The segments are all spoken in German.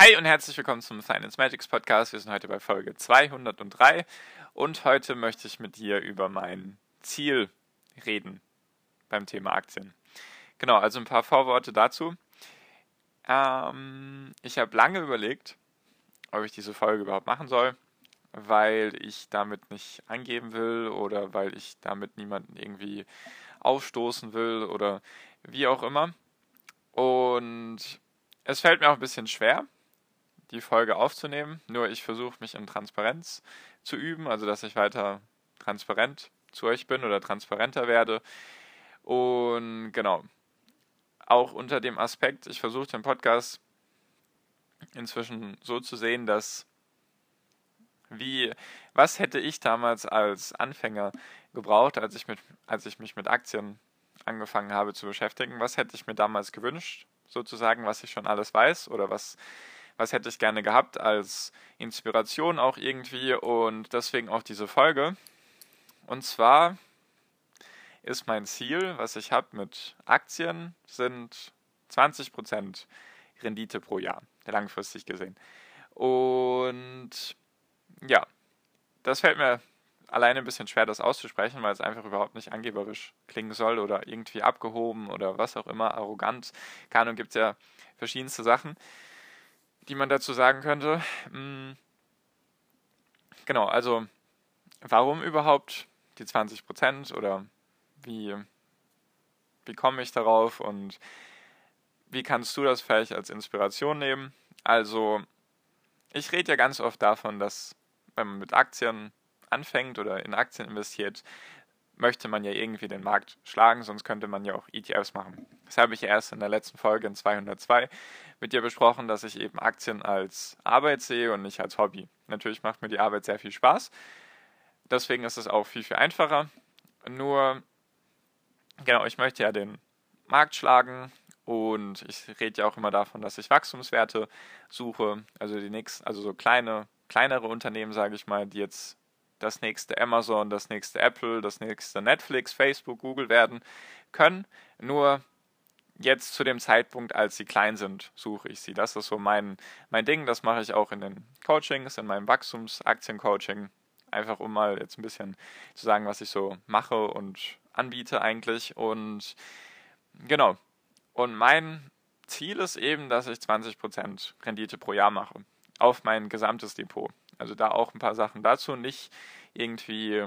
Hi und herzlich willkommen zum Finance Magics Podcast. Wir sind heute bei Folge 203 und heute möchte ich mit dir über mein Ziel reden beim Thema Aktien. Genau, also ein paar Vorworte dazu. Ähm, ich habe lange überlegt, ob ich diese Folge überhaupt machen soll, weil ich damit nicht angeben will oder weil ich damit niemanden irgendwie aufstoßen will oder wie auch immer. Und es fällt mir auch ein bisschen schwer, die Folge aufzunehmen. Nur ich versuche mich in Transparenz zu üben, also dass ich weiter transparent zu euch bin oder transparenter werde. Und genau, auch unter dem Aspekt, ich versuche den Podcast inzwischen so zu sehen, dass wie, was hätte ich damals als Anfänger gebraucht, als ich, mit, als ich mich mit Aktien angefangen habe zu beschäftigen? Was hätte ich mir damals gewünscht, sozusagen, was ich schon alles weiß oder was was hätte ich gerne gehabt als Inspiration auch irgendwie und deswegen auch diese Folge. Und zwar ist mein Ziel, was ich habe mit Aktien, sind 20% Rendite pro Jahr, langfristig gesehen. Und ja, das fällt mir alleine ein bisschen schwer, das auszusprechen, weil es einfach überhaupt nicht angeberisch klingen soll oder irgendwie abgehoben oder was auch immer, arrogant. Ahnung, gibt es ja verschiedenste Sachen die man dazu sagen könnte. Hm. Genau, also warum überhaupt die 20 Prozent oder wie, wie komme ich darauf und wie kannst du das vielleicht als Inspiration nehmen? Also ich rede ja ganz oft davon, dass wenn man mit Aktien anfängt oder in Aktien investiert, möchte man ja irgendwie den Markt schlagen, sonst könnte man ja auch ETFs machen. Das habe ich erst in der letzten Folge in 202 mit dir besprochen, dass ich eben Aktien als Arbeit sehe und nicht als Hobby. Natürlich macht mir die Arbeit sehr viel Spaß, deswegen ist es auch viel, viel einfacher. Nur, genau, ich möchte ja den Markt schlagen und ich rede ja auch immer davon, dass ich Wachstumswerte suche, also die nächsten, also so kleine, kleinere Unternehmen, sage ich mal, die jetzt das nächste Amazon, das nächste Apple, das nächste Netflix, Facebook, Google werden können. Nur jetzt zu dem Zeitpunkt, als sie klein sind, suche ich sie. Das ist so mein, mein Ding. Das mache ich auch in den Coachings, in meinem Wachstumsaktien-Coaching. Einfach um mal jetzt ein bisschen zu sagen, was ich so mache und anbiete eigentlich. Und genau. Und mein Ziel ist eben, dass ich 20% Rendite pro Jahr mache auf mein gesamtes Depot. Also da auch ein paar Sachen dazu. Nicht irgendwie,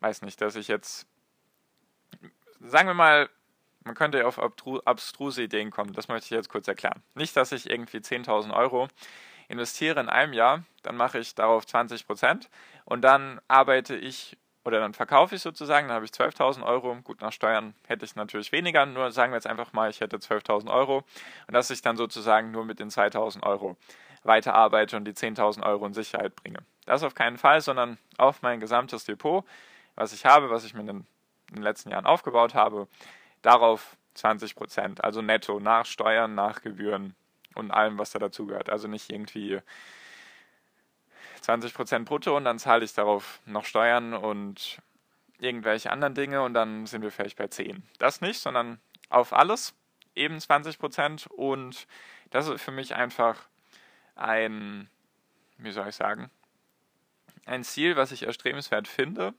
weiß nicht, dass ich jetzt, sagen wir mal, man könnte ja auf abstruse Ideen kommen. Das möchte ich jetzt kurz erklären. Nicht, dass ich irgendwie 10.000 Euro investiere in einem Jahr, dann mache ich darauf 20 Prozent und dann arbeite ich oder dann verkaufe ich sozusagen, dann habe ich 12.000 Euro. Gut, nach Steuern hätte ich natürlich weniger, nur sagen wir jetzt einfach mal, ich hätte 12.000 Euro und dass ich dann sozusagen nur mit den 2.000 Euro weiterarbeite und die 10.000 Euro in Sicherheit bringe. Das auf keinen Fall, sondern auf mein gesamtes Depot, was ich habe, was ich mir in den, in den letzten Jahren aufgebaut habe, darauf 20 Prozent, also netto, nach Steuern, nach Gebühren und allem, was da dazugehört. Also nicht irgendwie 20 Prozent brutto und dann zahle ich darauf noch Steuern und irgendwelche anderen Dinge und dann sind wir vielleicht bei 10. Das nicht, sondern auf alles eben 20 Prozent und das ist für mich einfach ein, wie soll ich sagen, ein Ziel, was ich erstrebenswert finde,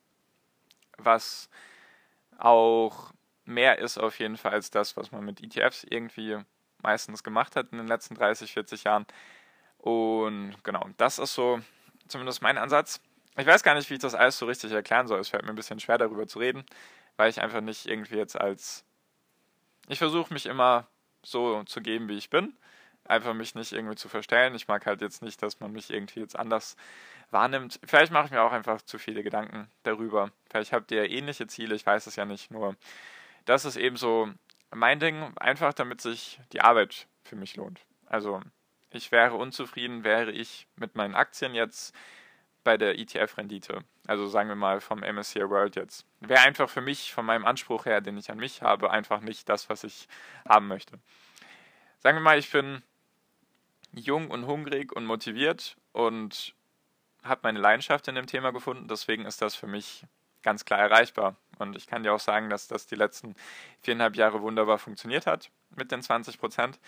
was auch mehr ist auf jeden Fall als das, was man mit ETFs irgendwie meistens gemacht hat in den letzten 30, 40 Jahren. Und genau, das ist so zumindest mein Ansatz. Ich weiß gar nicht, wie ich das alles so richtig erklären soll. Es fällt mir ein bisschen schwer darüber zu reden, weil ich einfach nicht irgendwie jetzt als... Ich versuche mich immer so zu geben, wie ich bin einfach mich nicht irgendwie zu verstellen. Ich mag halt jetzt nicht, dass man mich irgendwie jetzt anders wahrnimmt. Vielleicht mache ich mir auch einfach zu viele Gedanken darüber. Vielleicht habt ihr ähnliche Ziele, ich weiß es ja nicht. Nur das ist eben so mein Ding, einfach damit sich die Arbeit für mich lohnt. Also ich wäre unzufrieden, wäre ich mit meinen Aktien jetzt bei der ETF-Rendite. Also sagen wir mal vom MSCI World jetzt. Wäre einfach für mich, von meinem Anspruch her, den ich an mich habe, einfach nicht das, was ich haben möchte. Sagen wir mal, ich bin jung und hungrig und motiviert und habe meine Leidenschaft in dem Thema gefunden. Deswegen ist das für mich ganz klar erreichbar. Und ich kann dir auch sagen, dass das die letzten viereinhalb Jahre wunderbar funktioniert hat mit den 20 Prozent.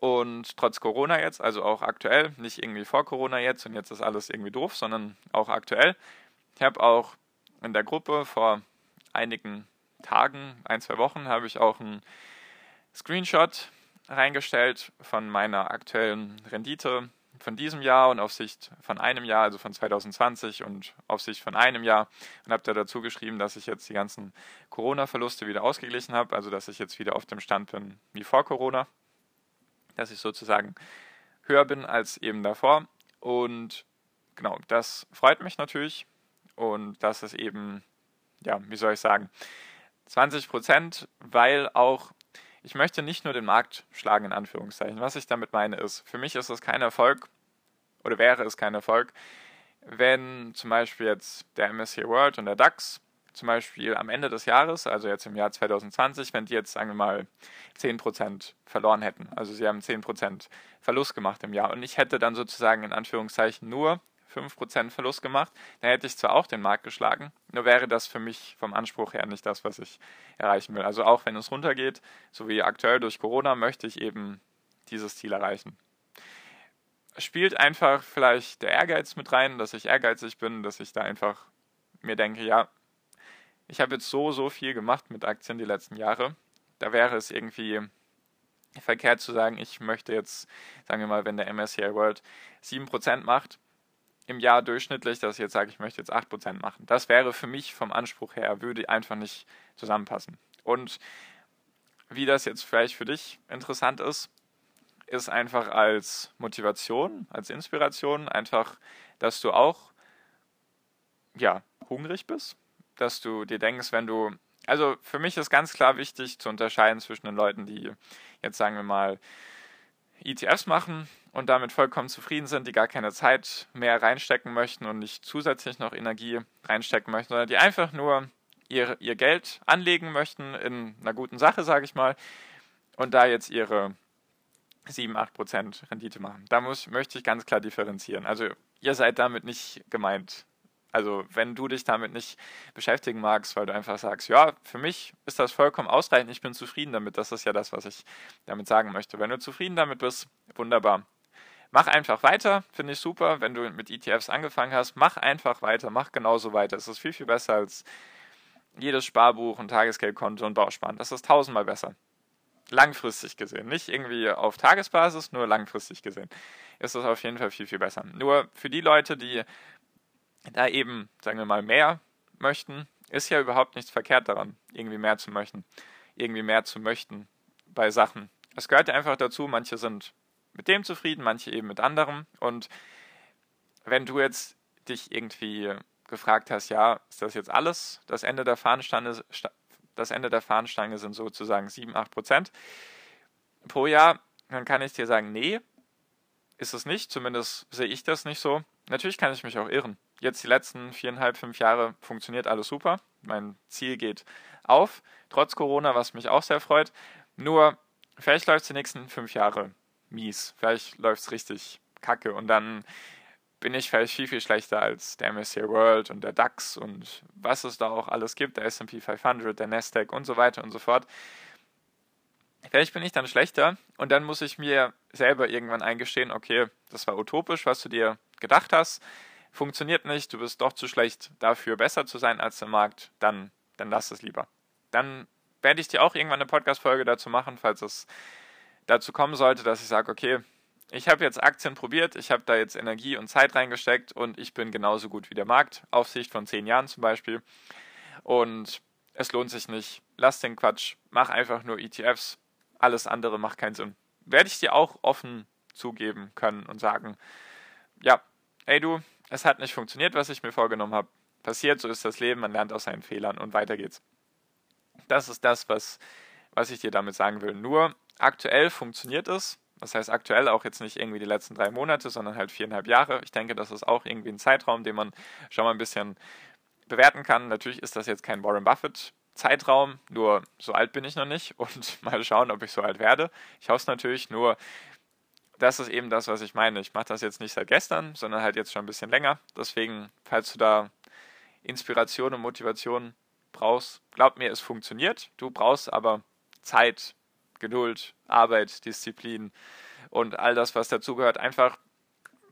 Und trotz Corona jetzt, also auch aktuell, nicht irgendwie vor Corona jetzt und jetzt ist alles irgendwie doof, sondern auch aktuell. Ich habe auch in der Gruppe vor einigen Tagen, ein, zwei Wochen, habe ich auch einen Screenshot reingestellt von meiner aktuellen Rendite von diesem Jahr und auf Sicht von einem Jahr, also von 2020 und auf Sicht von einem Jahr und habe da dazu geschrieben, dass ich jetzt die ganzen Corona-Verluste wieder ausgeglichen habe, also dass ich jetzt wieder auf dem Stand bin wie vor Corona dass ich sozusagen höher bin als eben davor. Und genau, das freut mich natürlich. Und das ist eben, ja, wie soll ich sagen, 20 Prozent, weil auch, ich möchte nicht nur den Markt schlagen, in Anführungszeichen. Was ich damit meine ist, für mich ist es kein Erfolg, oder wäre es kein Erfolg, wenn zum Beispiel jetzt der MSCI World und der DAX zum Beispiel am Ende des Jahres, also jetzt im Jahr 2020, wenn die jetzt, sagen wir mal, 10% verloren hätten, also sie haben 10% Verlust gemacht im Jahr und ich hätte dann sozusagen in Anführungszeichen nur 5% Verlust gemacht, dann hätte ich zwar auch den Markt geschlagen, nur wäre das für mich vom Anspruch her nicht das, was ich erreichen will. Also auch wenn es runtergeht, so wie aktuell durch Corona, möchte ich eben dieses Ziel erreichen. Spielt einfach vielleicht der Ehrgeiz mit rein, dass ich ehrgeizig bin, dass ich da einfach mir denke, ja, ich habe jetzt so, so viel gemacht mit Aktien die letzten Jahre. Da wäre es irgendwie verkehrt zu sagen, ich möchte jetzt, sagen wir mal, wenn der MSCI World 7% macht, im Jahr durchschnittlich, dass ich jetzt sage, ich möchte jetzt 8% machen. Das wäre für mich vom Anspruch her, würde einfach nicht zusammenpassen. Und wie das jetzt vielleicht für dich interessant ist, ist einfach als Motivation, als Inspiration, einfach, dass du auch ja, hungrig bist, dass du dir denkst, wenn du, also für mich ist ganz klar wichtig zu unterscheiden zwischen den Leuten, die jetzt sagen wir mal ETFs machen und damit vollkommen zufrieden sind, die gar keine Zeit mehr reinstecken möchten und nicht zusätzlich noch Energie reinstecken möchten, sondern die einfach nur ihr, ihr Geld anlegen möchten in einer guten Sache, sage ich mal, und da jetzt ihre 7, 8 Prozent Rendite machen. Da muss, möchte ich ganz klar differenzieren. Also ihr seid damit nicht gemeint. Also wenn du dich damit nicht beschäftigen magst, weil du einfach sagst, ja, für mich ist das vollkommen ausreichend, ich bin zufrieden damit, das ist ja das, was ich damit sagen möchte. Wenn du zufrieden damit bist, wunderbar. Mach einfach weiter, finde ich super. Wenn du mit ETFs angefangen hast, mach einfach weiter, mach genauso weiter. Es ist viel, viel besser als jedes Sparbuch und Tagesgeldkonto und Bausparen. Das ist tausendmal besser. Langfristig gesehen. Nicht irgendwie auf Tagesbasis, nur langfristig gesehen. Ist es auf jeden Fall viel, viel besser. Nur für die Leute, die da eben, sagen wir mal, mehr möchten, ist ja überhaupt nichts verkehrt daran, irgendwie mehr zu möchten, irgendwie mehr zu möchten bei Sachen. Es gehört ja einfach dazu, manche sind mit dem zufrieden, manche eben mit anderem. Und wenn du jetzt dich irgendwie gefragt hast, ja, ist das jetzt alles? Das Ende der Fahnenstange, das Ende der Fahnenstange sind sozusagen 7, 8 Prozent pro Jahr, dann kann ich dir sagen, nee, ist es nicht. Zumindest sehe ich das nicht so. Natürlich kann ich mich auch irren jetzt die letzten viereinhalb, fünf Jahre funktioniert alles super. Mein Ziel geht auf, trotz Corona, was mich auch sehr freut. Nur, vielleicht läuft es die nächsten fünf Jahre mies. Vielleicht läuft es richtig kacke und dann bin ich vielleicht viel, viel schlechter als der MSCI World und der DAX und was es da auch alles gibt, der S&P 500, der Nasdaq und so weiter und so fort. Vielleicht bin ich dann schlechter und dann muss ich mir selber irgendwann eingestehen, okay, das war utopisch, was du dir gedacht hast funktioniert nicht, du bist doch zu schlecht dafür, besser zu sein als der Markt, dann, dann lass es lieber. Dann werde ich dir auch irgendwann eine Podcast-Folge dazu machen, falls es dazu kommen sollte, dass ich sage, okay, ich habe jetzt Aktien probiert, ich habe da jetzt Energie und Zeit reingesteckt und ich bin genauso gut wie der Markt, auf Sicht von zehn Jahren zum Beispiel. Und es lohnt sich nicht. Lass den Quatsch, mach einfach nur ETFs. Alles andere macht keinen Sinn. Werde ich dir auch offen zugeben können und sagen, ja, ey du, es hat nicht funktioniert, was ich mir vorgenommen habe. Passiert, so ist das Leben, man lernt aus seinen Fehlern und weiter geht's. Das ist das, was, was ich dir damit sagen will. Nur aktuell funktioniert es, Das heißt aktuell auch jetzt nicht irgendwie die letzten drei Monate, sondern halt viereinhalb Jahre. Ich denke, das ist auch irgendwie ein Zeitraum, den man schon mal ein bisschen bewerten kann. Natürlich ist das jetzt kein Warren Buffett Zeitraum, nur so alt bin ich noch nicht und mal schauen, ob ich so alt werde. Ich hoffe es natürlich, nur das ist eben das, was ich meine. Ich mache das jetzt nicht seit gestern, sondern halt jetzt schon ein bisschen länger. Deswegen, falls du da Inspiration und Motivation brauchst, glaub mir, es funktioniert. Du brauchst aber Zeit, Geduld, Arbeit, Disziplin und all das, was dazugehört. Einfach,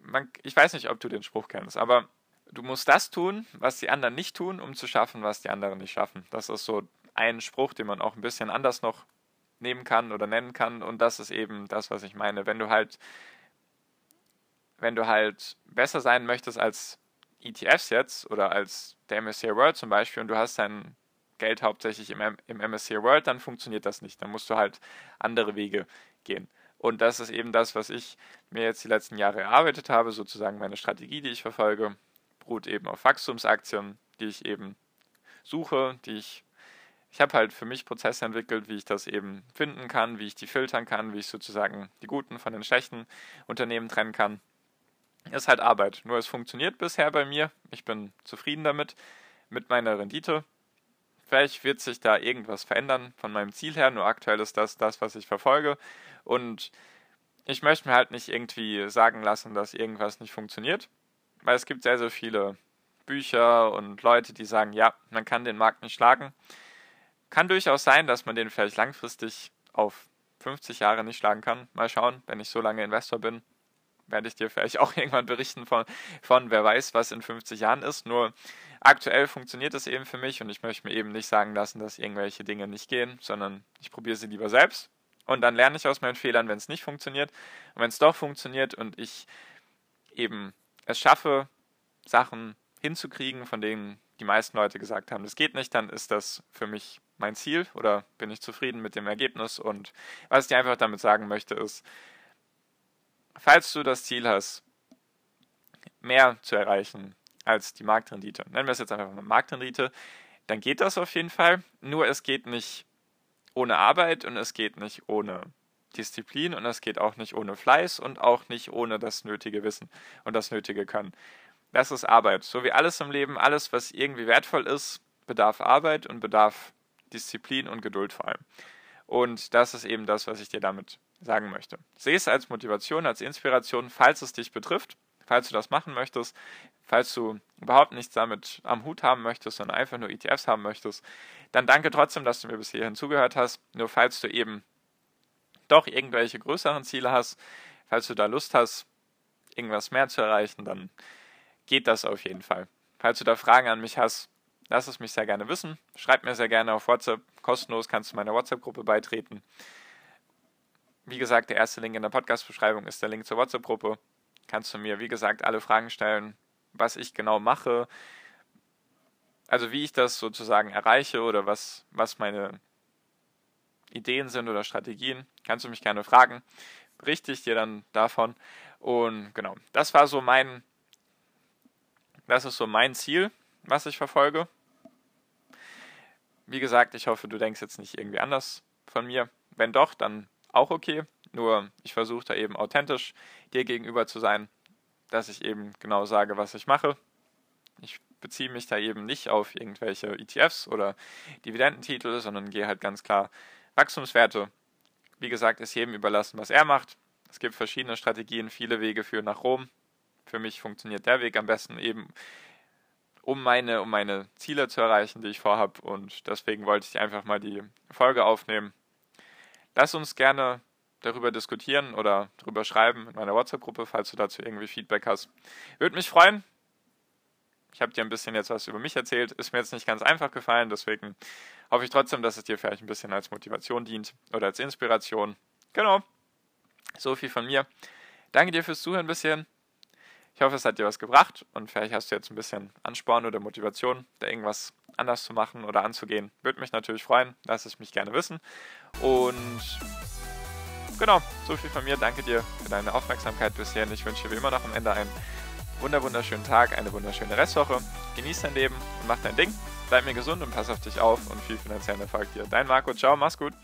man, ich weiß nicht, ob du den Spruch kennst, aber du musst das tun, was die anderen nicht tun, um zu schaffen, was die anderen nicht schaffen. Das ist so ein Spruch, den man auch ein bisschen anders noch nehmen kann oder nennen kann. Und das ist eben das, was ich meine. Wenn du halt, wenn du halt besser sein möchtest als ETFs jetzt oder als der MSCI World zum Beispiel und du hast dein Geld hauptsächlich im, im MSCI World, dann funktioniert das nicht. Dann musst du halt andere Wege gehen. Und das ist eben das, was ich mir jetzt die letzten Jahre erarbeitet habe, sozusagen meine Strategie, die ich verfolge, beruht eben auf Wachstumsaktien, die ich eben suche, die ich ich habe halt für mich Prozesse entwickelt, wie ich das eben finden kann, wie ich die filtern kann, wie ich sozusagen die guten von den schlechten Unternehmen trennen kann. Ist halt Arbeit. Nur es funktioniert bisher bei mir. Ich bin zufrieden damit, mit meiner Rendite. Vielleicht wird sich da irgendwas verändern von meinem Ziel her, nur aktuell ist das das, was ich verfolge. Und ich möchte mir halt nicht irgendwie sagen lassen, dass irgendwas nicht funktioniert, weil es gibt sehr, sehr viele Bücher und Leute, die sagen, ja, man kann den Markt nicht schlagen. Kann durchaus sein, dass man den vielleicht langfristig auf 50 Jahre nicht schlagen kann. Mal schauen, wenn ich so lange Investor bin, werde ich dir vielleicht auch irgendwann berichten von, von wer weiß, was in 50 Jahren ist. Nur aktuell funktioniert es eben für mich und ich möchte mir eben nicht sagen lassen, dass irgendwelche Dinge nicht gehen, sondern ich probiere sie lieber selbst und dann lerne ich aus meinen Fehlern, wenn es nicht funktioniert. Und wenn es doch funktioniert und ich eben es schaffe, Sachen hinzukriegen, von denen die meisten Leute gesagt haben, das geht nicht, dann ist das für mich mein Ziel oder bin ich zufrieden mit dem Ergebnis. Und was ich dir einfach damit sagen möchte, ist, falls du das Ziel hast, mehr zu erreichen als die Marktrendite, nennen wir es jetzt einfach mal Marktrendite, dann geht das auf jeden Fall. Nur es geht nicht ohne Arbeit und es geht nicht ohne Disziplin und es geht auch nicht ohne Fleiß und auch nicht ohne das nötige Wissen und das nötige Können. Das ist Arbeit. So wie alles im Leben, alles, was irgendwie wertvoll ist, bedarf Arbeit und bedarf Disziplin und Geduld vor allem. Und das ist eben das, was ich dir damit sagen möchte. Sehe es als Motivation, als Inspiration, falls es dich betrifft, falls du das machen möchtest, falls du überhaupt nichts damit am Hut haben möchtest, sondern einfach nur ETFs haben möchtest, dann danke trotzdem, dass du mir bis hierhin zugehört hast. Nur falls du eben doch irgendwelche größeren Ziele hast, falls du da Lust hast, irgendwas mehr zu erreichen, dann geht das auf jeden Fall. Falls du da Fragen an mich hast, Lass es mich sehr gerne wissen. Schreib mir sehr gerne auf WhatsApp. Kostenlos kannst du meiner WhatsApp-Gruppe beitreten. Wie gesagt, der erste Link in der Podcast-Beschreibung ist der Link zur WhatsApp-Gruppe. Kannst du mir, wie gesagt, alle Fragen stellen, was ich genau mache, also wie ich das sozusagen erreiche oder was, was meine Ideen sind oder Strategien, kannst du mich gerne fragen. Berichte ich dir dann davon. Und genau, das war so mein, das ist so mein Ziel, was ich verfolge. Wie gesagt, ich hoffe, du denkst jetzt nicht irgendwie anders von mir. Wenn doch, dann auch okay. Nur ich versuche da eben authentisch dir gegenüber zu sein, dass ich eben genau sage, was ich mache. Ich beziehe mich da eben nicht auf irgendwelche ETFs oder Dividendentitel, sondern gehe halt ganz klar Wachstumswerte. Wie gesagt, ist jedem überlassen, was er macht. Es gibt verschiedene Strategien, viele Wege führen nach Rom. Für mich funktioniert der Weg am besten eben um meine, um meine Ziele zu erreichen, die ich vorhabe. Und deswegen wollte ich einfach mal die Folge aufnehmen. Lass uns gerne darüber diskutieren oder darüber schreiben in meiner WhatsApp-Gruppe, falls du dazu irgendwie Feedback hast. Würde mich freuen. Ich habe dir ein bisschen jetzt was über mich erzählt. Ist mir jetzt nicht ganz einfach gefallen, deswegen hoffe ich trotzdem, dass es dir vielleicht ein bisschen als Motivation dient oder als Inspiration. Genau. So viel von mir. Danke dir fürs Zuhören bisschen. Ich hoffe, es hat dir was gebracht und vielleicht hast du jetzt ein bisschen Ansporn oder Motivation, da irgendwas anders zu machen oder anzugehen. Würde mich natürlich freuen, lass es mich gerne wissen. Und genau, so viel von mir. Danke dir für deine Aufmerksamkeit bisher. Ich wünsche dir wie immer noch am Ende einen wunderschönen Tag, eine wunderschöne Restwoche. Genieß dein Leben und mach dein Ding. Bleib mir gesund und pass auf dich auf und viel finanziellen Erfolg dir. Dein Marco, ciao, mach's gut.